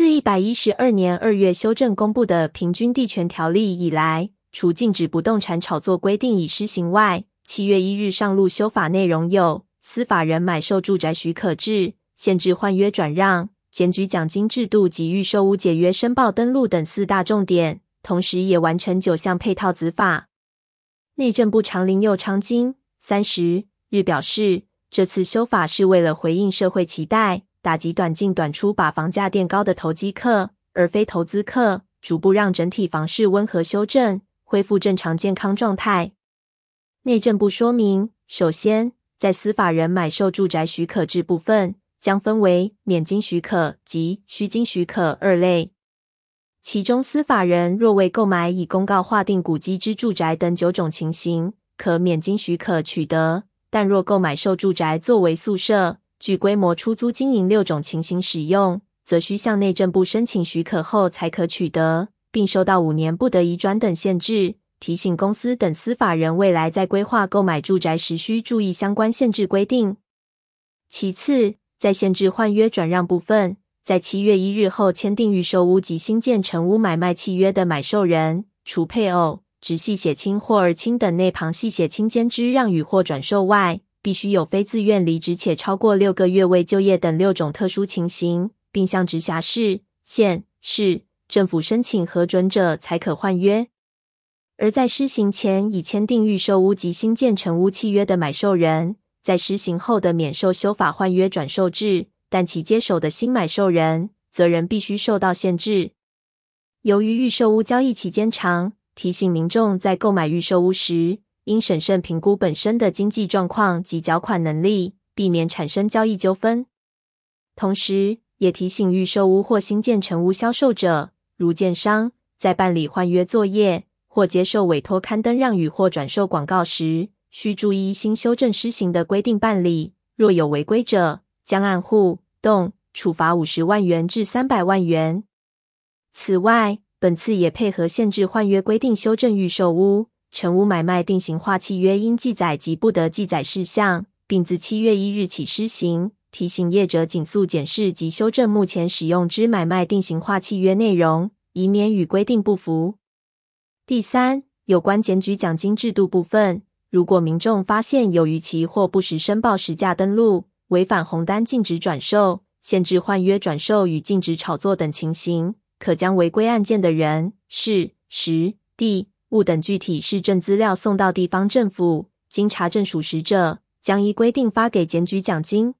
自一百一十二年二月修正公布的《平均地权条例》以来，除禁止不动产炒作规定已施行外，七月一日上路修法内容有：司法人买受住宅许可制、限制换约转让、检举奖金制度及预售屋解约申报登录等四大重点，同时也完成九项配套子法。内政部长林佑昌今三十日表示，这次修法是为了回应社会期待。打击短进短出、把房价垫高的投机客，而非投资客，逐步让整体房市温和修正，恢复正常健康状态。内政部说明，首先，在司法人买受住宅许可制部分，将分为免经许可及需经许可二类。其中，司法人若为购买已公告划定古迹之住宅等九种情形，可免经许可取得；但若购买受住宅作为宿舍，具规模出租经营六种情形使用，则需向内政部申请许可后才可取得，并受到五年不得移转等限制。提醒公司等司法人未来在规划购买住宅时需注意相关限制规定。其次，在限制换约转让部分，在七月一日后签订预售屋及新建成屋买卖契约的买受人，除配偶、直系血亲或二亲等内旁系血亲间之让与或转售外，必须有非自愿离职且超过六个月未就业等六种特殊情形，并向直辖市、县、市政府申请核准者，才可换约。而在施行前已签订预售屋及新建成屋契约的买受人，在施行后的免受修法换约转售制，但其接手的新买受人，则仍必须受到限制。由于预售屋交易期间长，提醒民众在购买预售屋时，应审慎评估本身的经济状况及缴款能力，避免产生交易纠纷。同时，也提醒预售屋或新建成屋销售者，如建商，在办理换约作业或接受委托刊登让与或转售广告时，需注意新修正施行的规定办理。若有违规者，将按户栋处罚五十万元至三百万元。此外，本次也配合限制换约规定修正预售屋。成屋买卖定型化契约应记载及不得记载事项，并自七月一日起施行。提醒业者尽速检视及修正目前使用之买卖定型化契约内容，以免与规定不符。第三，有关检举奖金制度部分，如果民众发现有逾期或不实申报实价登录、违反红单禁止转售、限制换约转售与禁止炒作等情形，可将违规案件的人、事、时、地。物等具体市政资料送到地方政府，经查证属实者，将依规定发给检举奖金。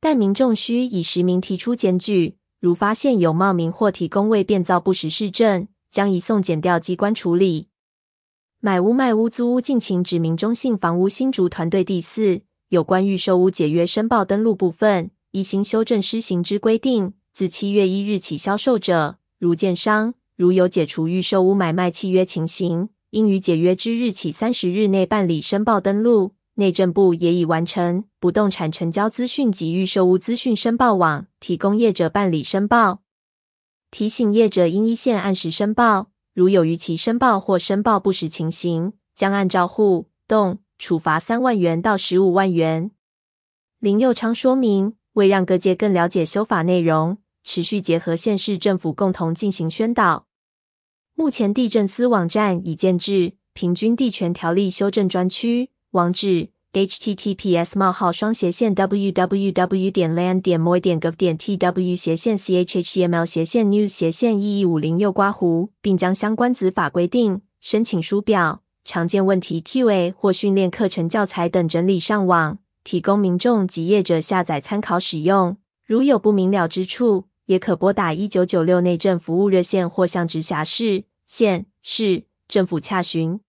但民众需以实名提出检举，如发现有冒名或提供未变造不实市政，将移送检调机关处理。买屋、卖屋、租屋，敬请指明中信房屋新竹团队第四有关预售屋解约申报登录部分，依新修正施行之规定，自七月一日起销售者，如建商。如有解除预售屋买卖契约情形，应于解约之日起三十日内办理申报登录。内政部也已完成不动产成交资讯及预售屋资讯申报网，提供业者办理申报。提醒业者应依线按时申报，如有逾期申报或申报不实情形，将按照户动处罚三万元到十五万元。林佑昌说明，为让各界更了解修法内容，持续结合县市政府共同进行宣导。目前地震司网站已建置《平均地权条例修正专区》，网址：https: 冒号双斜线 www 点 land 点 moy 点 gov 点 tw 斜线 chhtml 斜线 news 斜线一一五零右刮弧，并将相关子法规定、申请书表、常见问题 QA 或训练课程教材等整理上网，提供民众及业者下载参考使用。如有不明了之处，也可拨打一九九六内政服务热线或向直辖市、县、市政府洽询。